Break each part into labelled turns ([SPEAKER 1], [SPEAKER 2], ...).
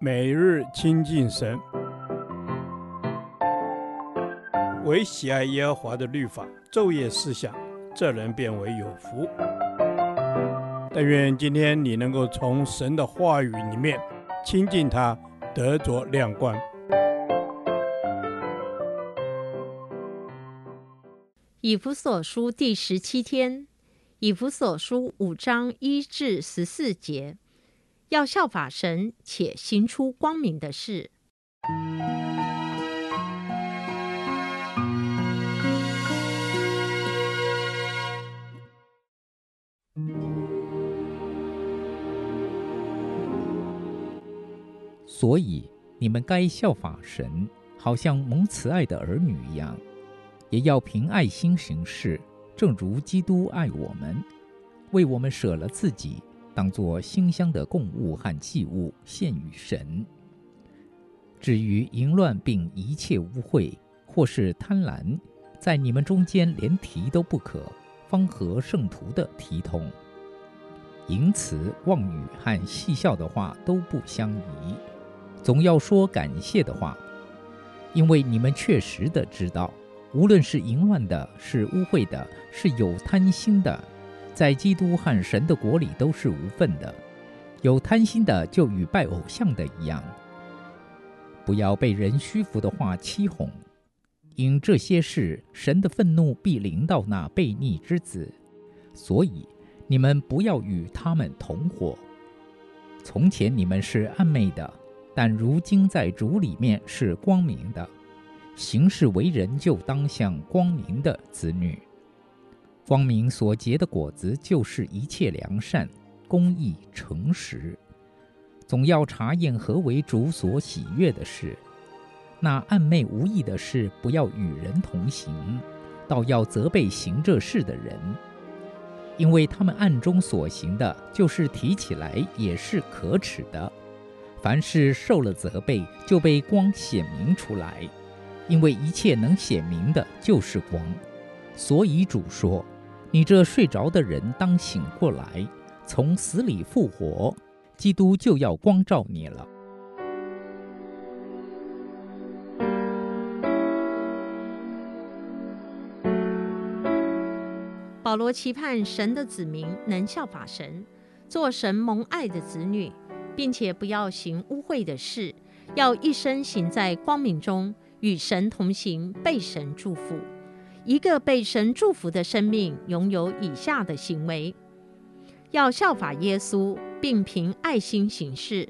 [SPEAKER 1] 每日亲近神，唯喜爱耶和华的律法，昼夜思想，这人便为有福。但愿今天你能够从神的话语里面亲近他，得着亮光。
[SPEAKER 2] 以弗所书第十七天，以弗所书五章一至十四节。要效法神，且行出光明的事。
[SPEAKER 3] 所以你们该效法神，好像蒙慈爱的儿女一样，也要凭爱心行事，正如基督爱我们，为我们舍了自己。当作馨香的供物和祭物献与神。至于淫乱并一切污秽或是贪婪，在你们中间连提都不可，方合圣徒的体统。淫词妄语和戏笑的话都不相宜，总要说感谢的话，因为你们确实的知道，无论是淫乱的，是污秽的，是有贪心的。在基督和神的国里都是无份的，有贪心的就与拜偶像的一样。不要被人虚浮的话欺哄，因这些事神的愤怒必临到那悖逆之子。所以你们不要与他们同伙。从前你们是暗昧的，但如今在主里面是光明的。行事为人就当像光明的子女。光明所结的果子，就是一切良善、公义、诚实。总要查验何为主所喜悦的事。那暗昧无益的事，不要与人同行，倒要责备行这事的人，因为他们暗中所行的，就是提起来也是可耻的。凡是受了责备，就被光显明出来，因为一切能显明的，就是光。所以主说。你这睡着的人，当醒过来，从死里复活，基督就要光照你了。
[SPEAKER 2] 保罗期盼神的子民能效法神，做神蒙爱的子女，并且不要行污秽的事，要一生行在光明中，与神同行，被神祝福。一个被神祝福的生命，拥有以下的行为：要效法耶稣，并凭爱心行事。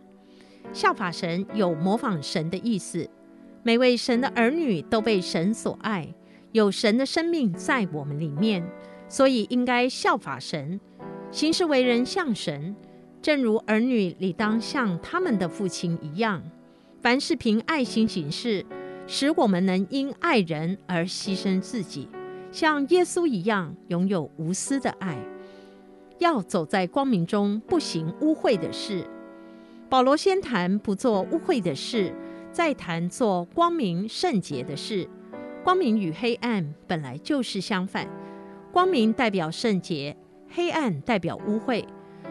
[SPEAKER 2] 效法神有模仿神的意思。每位神的儿女都被神所爱，有神的生命在我们里面，所以应该效法神，行事为人像神，正如儿女理当像他们的父亲一样。凡是凭爱心行事。使我们能因爱人而牺牲自己，像耶稣一样拥有无私的爱。要走在光明中，不行污秽的事。保罗先谈不做污秽的事，再谈做光明圣洁的事。光明与黑暗本来就是相反，光明代表圣洁，黑暗代表污秽。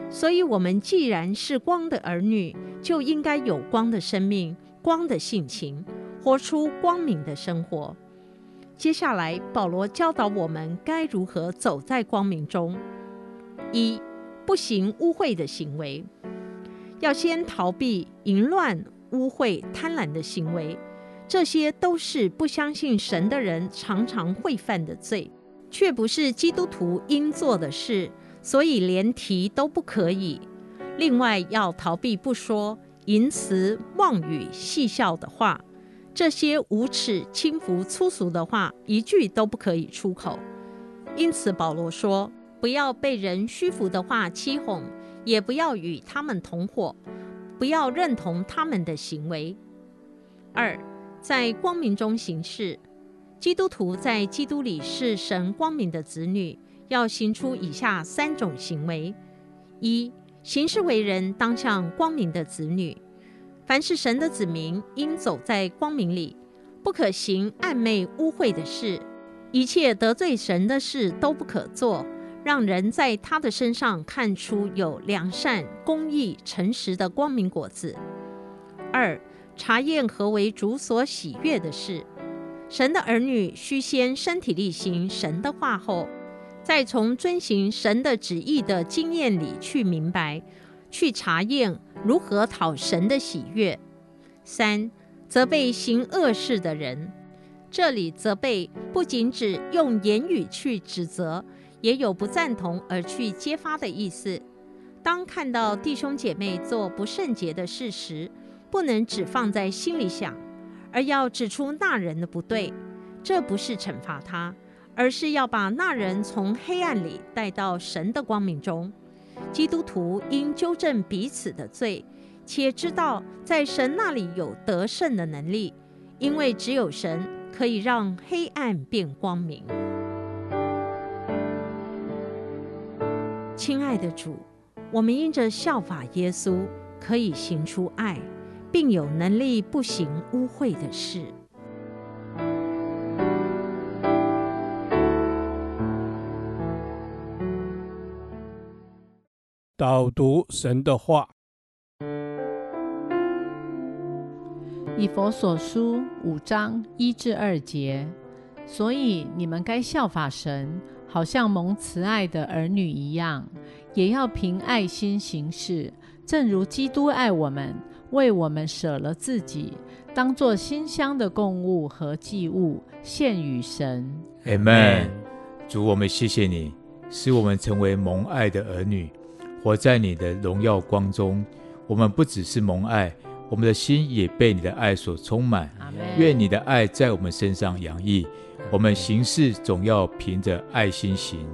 [SPEAKER 2] 所以，我们既然是光的儿女，就应该有光的生命，光的性情。活出光明的生活。接下来，保罗教导我们该如何走在光明中：一、不行污秽的行为，要先逃避淫乱、污秽、贪婪的行为，这些都是不相信神的人常常会犯的罪，却不是基督徒应做的事，所以连提都不可以。另外，要逃避不说淫词、妄语、戏笑的话。这些无耻、轻浮、粗俗的话，一句都不可以出口。因此，保罗说：“不要被人虚浮的话欺哄，也不要与他们同伙，不要认同他们的行为。”二，在光明中行事。基督徒在基督里是神光明的子女，要行出以下三种行为：一，行事为人当像光明的子女。凡是神的子民，应走在光明里，不可行暗昧污秽的事，一切得罪神的事都不可做，让人在他的身上看出有良善、公义、诚实的光明果子。二，查验何为主所喜悦的事。神的儿女须先身体力行神的话后，再从遵行神的旨意的经验里去明白，去查验如何讨神的喜悦。三，责备行恶事的人。这里责备不仅指用言语去指责，也有不赞同而去揭发的意思。当看到弟兄姐妹做不圣洁的事时，不能只放在心里想。而要指出那人的不对，这不是惩罚他，而是要把那人从黑暗里带到神的光明中。基督徒应纠正彼此的罪，且知道在神那里有得胜的能力，因为只有神可以让黑暗变光明。亲爱的主，我们因着效法耶稣，可以行出爱。并有能力不行污秽的事。
[SPEAKER 1] 导读神的话，
[SPEAKER 4] 以佛所书五章一至二节。所以你们该效法神，好像蒙慈爱的儿女一样，也要凭爱心行事，正如基督爱我们。为我们舍了自己，当作馨香的供物和祭物献与神。
[SPEAKER 5] Amen。主，我们谢谢你，使我们成为蒙爱的儿女，活在你的荣耀光中。我们不只是蒙爱，我们的心也被你的爱所充满。愿你的爱在我们身上洋溢，我们行事总要凭着爱心行。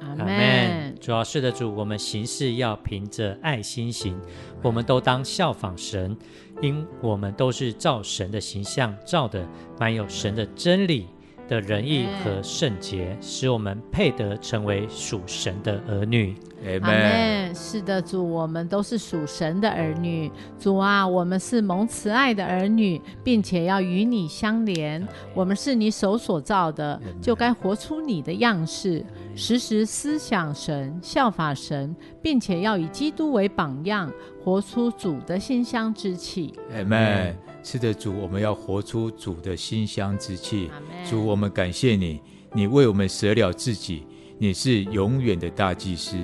[SPEAKER 6] 阿门。主要是的主，我们行事要凭着爱心行，我们都当效仿神，因我们都是照神的形象造的，满有神的真理的仁义和圣洁，使我们配得成为属神的儿女。
[SPEAKER 4] 阿门。是的，主，我们都是属神的儿女。主啊，我们是蒙慈爱的儿女，并且要与你相连。我们是你手所造的，就该活出你的样式，时时思想神，效法神，并且要以基督为榜样，活出主的馨香之气。
[SPEAKER 5] 阿门。是的，主，我们要活出主的馨香之气。主，我们感谢你，你为我们舍了自己。你是永远的大祭司，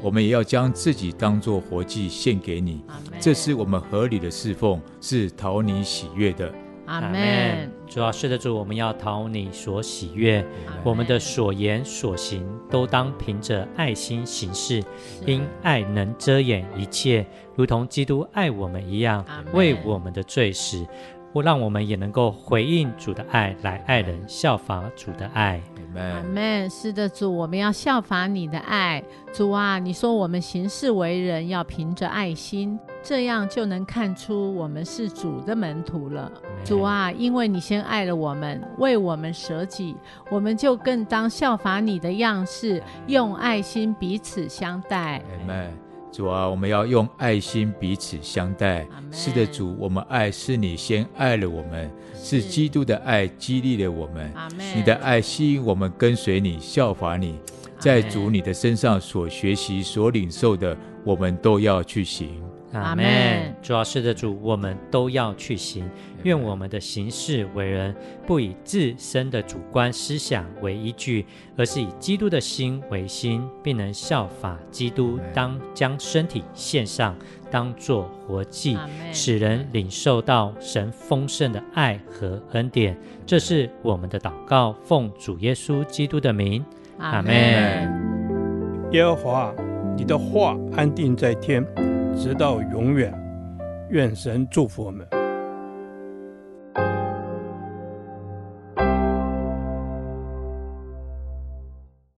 [SPEAKER 5] 我们也要将自己当作活祭献给你，这是我们合理的侍奉，是讨你喜悦的。
[SPEAKER 4] 阿门。
[SPEAKER 6] 主要是的主，我们要讨你所喜悦，我们的所言所行都当凭着爱心行事，因爱能遮掩一切，如同基督爱我们一样，为我们的罪死。或让我们也能够回应主的爱来爱人，效法主的爱。
[SPEAKER 4] 阿门。是的，主，我们要效法你的爱。主啊，你说我们行事为人要凭着爱心，这样就能看出我们是主的门徒了。主啊，因为你先爱了我们，为我们舍己，我们就更当效法你的样式，用爱心彼此相待。
[SPEAKER 5] 阿门。主啊，我们要用爱心彼此相待。是的，主，我们爱是你先爱了我们，是基督的爱激励了我们。你的爱吸引我们跟随你，效法你，在主你的身上所学习、所领受的，我们都要去行。
[SPEAKER 6] 阿门。主要是的主，我们都要去行。愿我们的行事为人，不以自身的主观思想为依据，而是以基督的心为心，并能效法基督，当将身体献上，当作活祭，使人领受到神丰盛的爱和恩典。这是我们的祷告，奉主耶稣基督的名。阿门。
[SPEAKER 1] 耶和华，你的话安定在天。直到永远，愿神祝福我们。